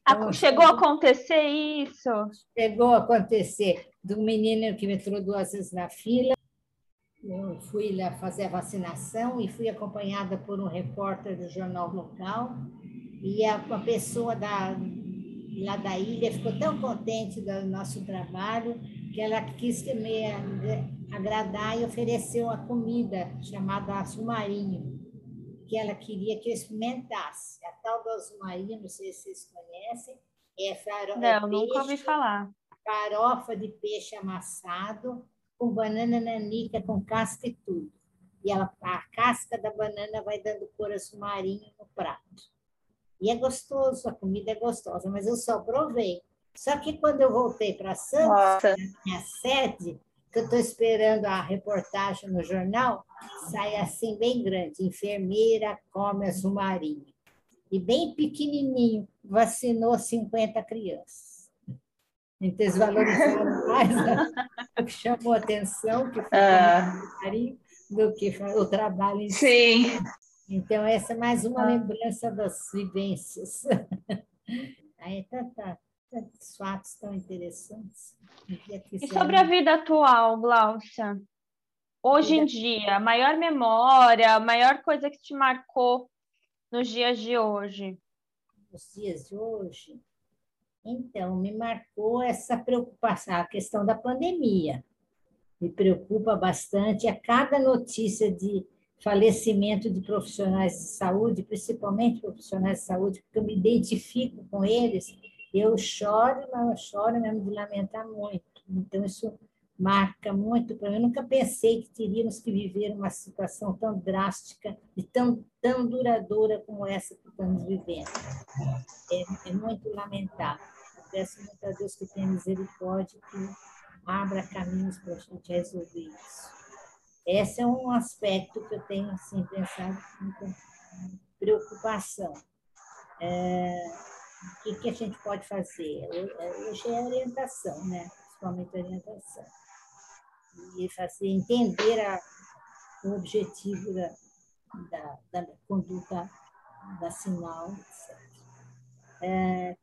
Então, chegou a acontecer isso? Chegou a acontecer do menino que me entrou duas vezes na fila. Eu fui lá fazer a vacinação e fui acompanhada por um repórter do jornal local. E a, uma pessoa da, lá da ilha ficou tão contente do nosso trabalho que ela quis me agradar e ofereceu a comida chamada aço marinho, que ela queria que eu experimentasse. Do marinho, não sei se vocês conhecem, é farofa. Não, é peixe, nunca ouvi falar. Farofa de peixe amassado com banana nanica, com casca e tudo. E ela, a casca da banana vai dando cor azul marinho no prato. E é gostoso, a comida é gostosa, mas eu só provei. Só que quando eu voltei para Santos, minha sede, que eu estou esperando a reportagem no jornal, sai assim bem grande, enfermeira come azul marinho. E bem pequenininho, vacinou 50 crianças. Então, eles valorizaram mais o que chamou atenção, que foi ah. do que o trabalho em si. Então, essa é mais uma ah. lembrança das vivências. Aí, tá, tá tantos fatos tão interessantes. E sobre a vida atual, Glaucia? Hoje em dia, a maior memória, a maior coisa que te marcou nos dias de hoje? Nos dias de hoje? Então, me marcou essa preocupação, a questão da pandemia. Me preocupa bastante a cada notícia de falecimento de profissionais de saúde, principalmente profissionais de saúde, porque eu me identifico com eles eu choro, mas eu choro mesmo de lamentar muito. Então, isso marca muito para mim. Eu nunca pensei que teríamos que viver uma situação tão drástica e tão, tão duradoura como essa que estamos vivendo. É, é muito lamentável. Eu peço muito a Deus que tenha misericórdia, que abra caminhos para a gente resolver isso. Esse é um aspecto que eu tenho assim, pensado com preocupação. É, o que, que a gente pode fazer? Hoje é orientação, né? principalmente orientação. E fazer entender a, o objetivo da, da, da conduta vacinal, etc. É,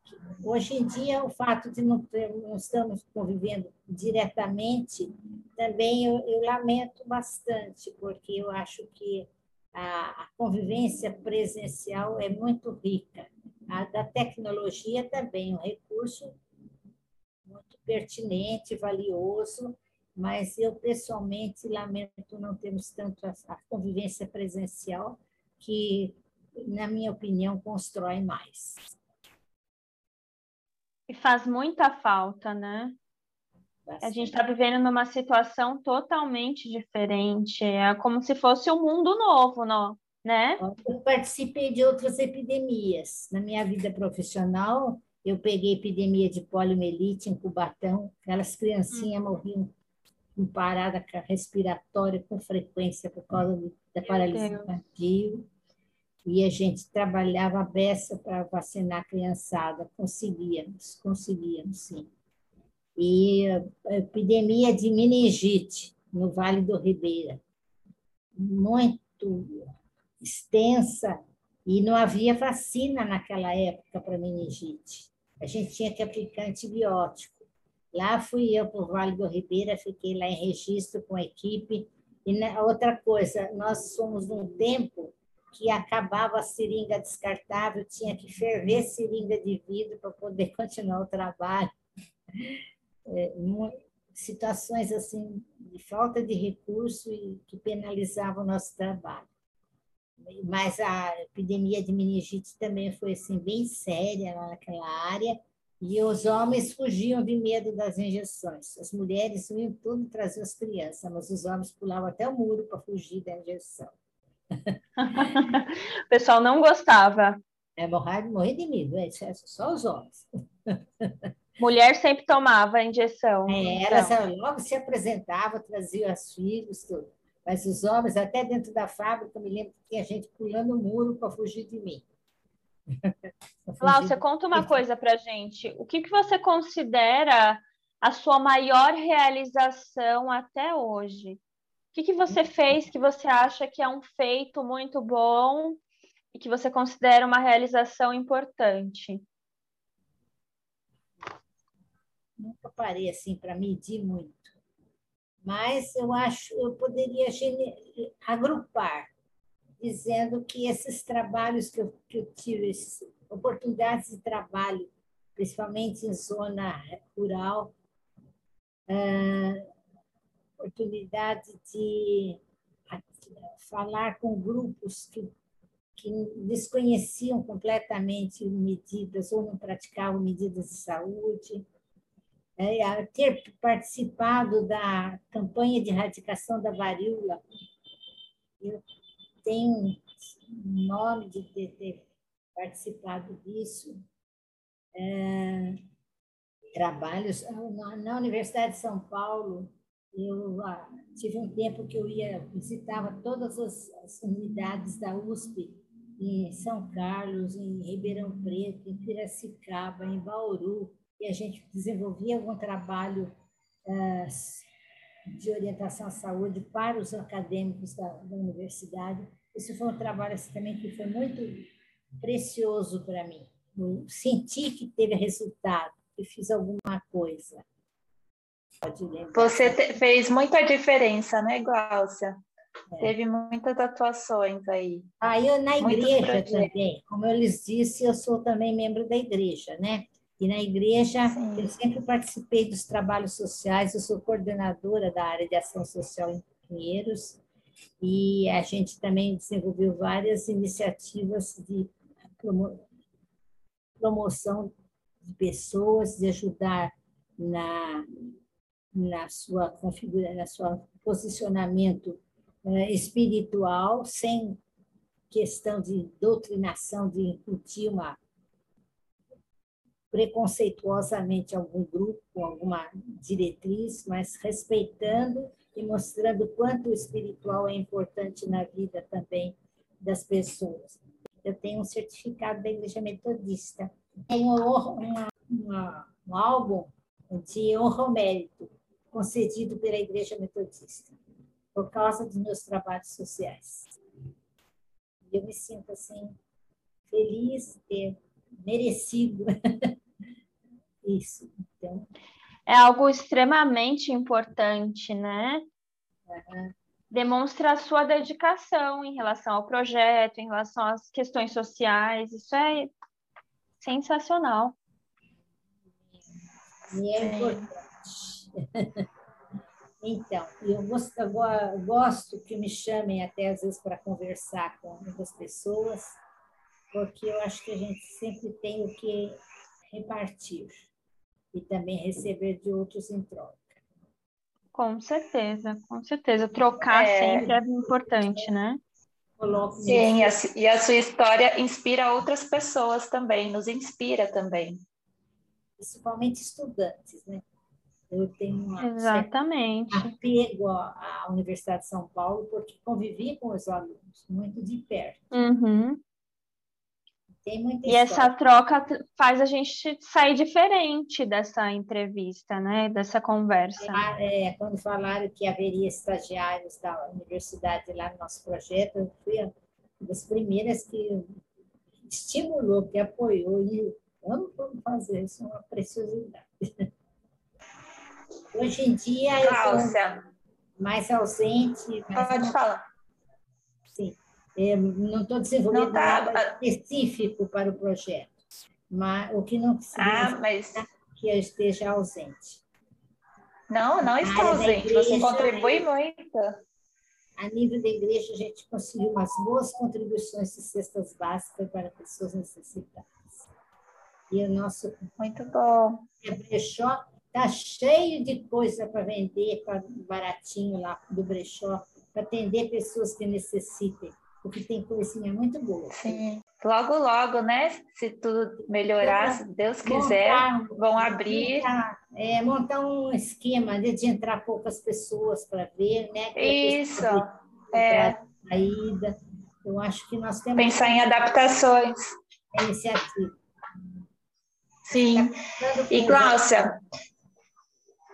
hoje em dia, o fato de não, ter, não estamos convivendo diretamente, também eu, eu, lamento bastante, porque eu acho que a, a convivência presencial é muito rica a da tecnologia também, um recurso muito pertinente, valioso, mas eu pessoalmente lamento não termos tanto a, a convivência presencial, que, na minha opinião, constrói mais. E faz muita falta, né? Bastante. A gente está vivendo numa situação totalmente diferente, é como se fosse um mundo novo, não? né? Eu participei de outras epidemias. Na minha vida profissional, eu peguei epidemia de poliomielite em Cubatão, aquelas criancinhas hum. morriam com parada respiratória com frequência por causa de, da paralisia infantil. E a gente trabalhava a beça para vacinar a criançada. Conseguíamos, conseguíamos, sim. E a epidemia de meningite no Vale do Ribeira. Muito extensa e não havia vacina naquela época para meningite. A gente tinha que aplicar antibiótico. Lá fui eu para o Vale do Ribeira, fiquei lá em registro com a equipe. E outra coisa, nós somos num tempo que acabava a seringa descartável, tinha que ferver seringa de vidro para poder continuar o trabalho. É, situações assim de falta de recurso e que penalizavam o nosso trabalho mas a epidemia de meningite também foi assim bem séria naquela área e os homens fugiam de medo das injeções. As mulheres iam tudo trazer as crianças, mas os homens pulavam até o muro para fugir da injeção. o pessoal não gostava. É morrer, morrer de medo, é só os homens. Mulher sempre tomava a injeção. É, elas então. logo se apresentavam, traziam os filhos, tudo. Mas os homens, até dentro da fábrica, me lembro que tinha gente pulando o muro para fugir de mim. Cláudia, conta uma coisa para gente. O que, que você considera a sua maior realização até hoje? O que, que você fez que você acha que é um feito muito bom e que você considera uma realização importante? Nunca parei assim para medir muito. Mas eu acho, eu poderia agrupar, dizendo que esses trabalhos que eu, que eu tive, oportunidades de trabalho, principalmente em zona rural, uh, oportunidade de falar com grupos que, que desconheciam completamente medidas ou não praticavam medidas de saúde, é, ter participado da campanha de erradicação da varíola. Eu tenho nome de ter participado disso. É, trabalhos na, na, Universidade de São Paulo. Eu ah, tive um tempo que eu ia visitava todas as, as unidades da USP em São Carlos, em Ribeirão Preto, em Piracicaba, em Bauru, e a gente desenvolvia algum trabalho uh, de orientação à saúde para os acadêmicos da, da universidade. Isso foi um trabalho assim, também que foi muito precioso para mim. Eu senti que teve resultado, que fiz alguma coisa. Você te, fez muita diferença, né, Glaucia? É. Teve muitas atuações aí. Aí ah, na igreja também, como eu lhes disse, eu sou também membro da igreja, né? E na igreja, Sim. eu sempre participei dos trabalhos sociais, eu sou coordenadora da área de ação social em Pinheiros, e a gente também desenvolveu várias iniciativas de promoção de pessoas, de ajudar na, na sua configura, na sua posicionamento eh, espiritual, sem questão de doutrinação, de incutir uma preconceituosamente algum grupo, alguma diretriz, mas respeitando e mostrando quanto o espiritual é importante na vida também das pessoas. Eu tenho um certificado da Igreja Metodista. Tenho uma, uma, um álbum de honra mérito concedido pela Igreja Metodista, por causa dos meus trabalhos sociais. Eu me sinto assim feliz de ter merecido Isso. Então... É algo extremamente importante, né? Uhum. Demonstra a sua dedicação em relação ao projeto, em relação às questões sociais. Isso é sensacional. E é importante. Então, eu gosto, eu gosto que me chamem até às vezes para conversar com muitas pessoas, porque eu acho que a gente sempre tem o que repartir e também receber de outros em troca. Com certeza, com certeza. Trocar é... sempre é importante, né? Sim, e a, e a sua história inspira outras pessoas também, nos inspira também. Principalmente estudantes, né? Eu tenho uma Exatamente. apego à Universidade de São Paulo, porque convivi com os alunos muito de perto. Uhum. Tem muita e essa troca faz a gente sair diferente dessa entrevista, né? Dessa conversa. É, quando falaram que haveria estagiários da universidade lá no nosso projeto, eu fui uma das primeiras que estimulou, que apoiou e vamos, fazer isso, é uma preciosidade. Hoje em dia eu sou mais ausente. Mais Pode falar. É, não estou desenvolvendo tá, nada específico para o projeto, mas o que não significa ah, mas... que eu esteja ausente. Não, não está ausente, igreja, você contribui muito. A nível da igreja, a gente conseguiu umas boas contribuições de cestas básicas para pessoas necessitadas. E o nosso muito bom. brechó está cheio de coisa para vender, para baratinho lá do brechó, para atender pessoas que necessitem porque tem coisinha muito boa. Sim. Logo, logo, né? Se tudo melhorar, se Deus quiser, montar, vão abrir. Montar, é, montar um esquema de, de entrar poucas pessoas para ver, né? Isso. É. A ida. Eu acho que nós temos. Pensar em adaptações. A iniciativa. Sim. Tá e, Gláucia,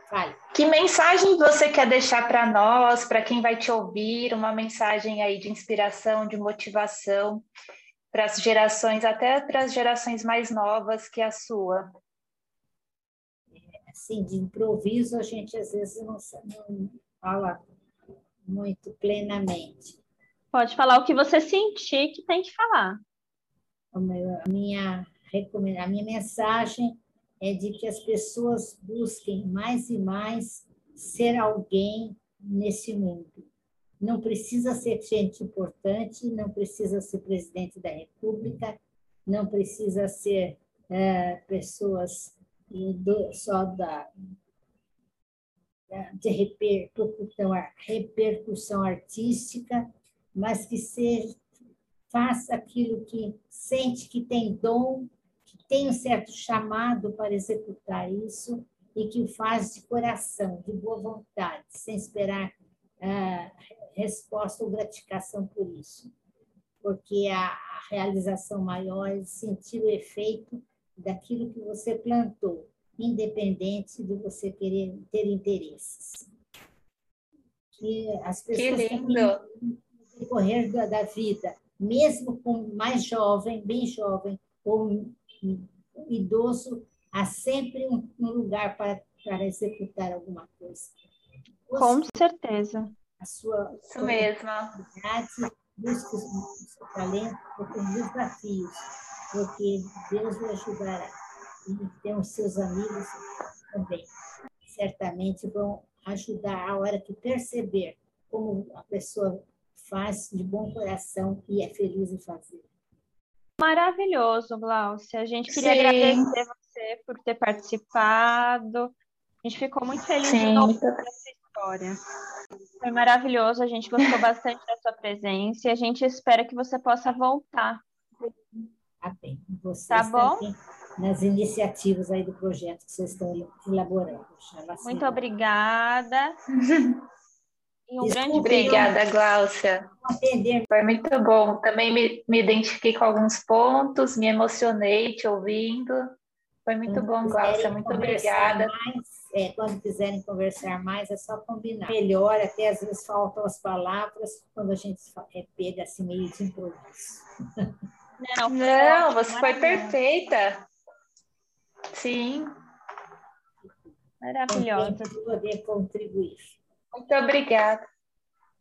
Fale. Que mensagem você quer deixar para nós, para quem vai te ouvir, uma mensagem aí de inspiração, de motivação, para as gerações, até para as gerações mais novas que a sua? Assim, de improviso, a gente às vezes não, não fala muito plenamente. Pode falar o que você sentir que tem que falar. A minha, a minha mensagem é de que as pessoas busquem mais e mais ser alguém nesse mundo. Não precisa ser gente importante, não precisa ser presidente da República, não precisa ser é, pessoas do, só da, de repercussão, repercussão artística, mas que seja, faça aquilo que sente que tem dom, tem um certo chamado para executar isso e que o faz de coração, de boa vontade, sem esperar ah, resposta ou gratificação por isso. Porque a realização maior é sentir o efeito daquilo que você plantou, independente de você querer ter interesses. Que as pessoas que lindo. no decorrer da, da vida, mesmo com mais jovem, bem jovem, ou um idoso, há sempre um, um lugar para, para executar alguma coisa. Com certeza. A sua, Isso sua mesmo. busque o seu talento, porque os desafios, porque Deus lhe ajudará. E tem os seus amigos também. Certamente vão ajudar a hora que perceber como a pessoa faz de bom coração e é feliz em fazer. Maravilhoso, Glaucia. A gente queria Sim. agradecer você por ter participado. A gente ficou muito feliz Sim. de ouvir essa história. Foi maravilhoso, a gente gostou bastante da sua presença e a gente espera que você possa voltar. Tá bem. Vocês tá bom? nas iniciativas aí do projeto que vocês estão elaborando. Muito obrigada. Um grande Obrigada, Gláucia. Foi muito bom. Também me, me identifiquei com alguns pontos, me emocionei te ouvindo. Foi muito quando bom, Gláucia. Muito obrigada. Mais, é, quando quiserem conversar mais, é só combinar. Melhor, até às vezes faltam as palavras quando a gente é, pega assim meio de improviso. Não, Não você foi perfeita. Sim. Maravilhosa. Poder contribuir. Muito obrigada.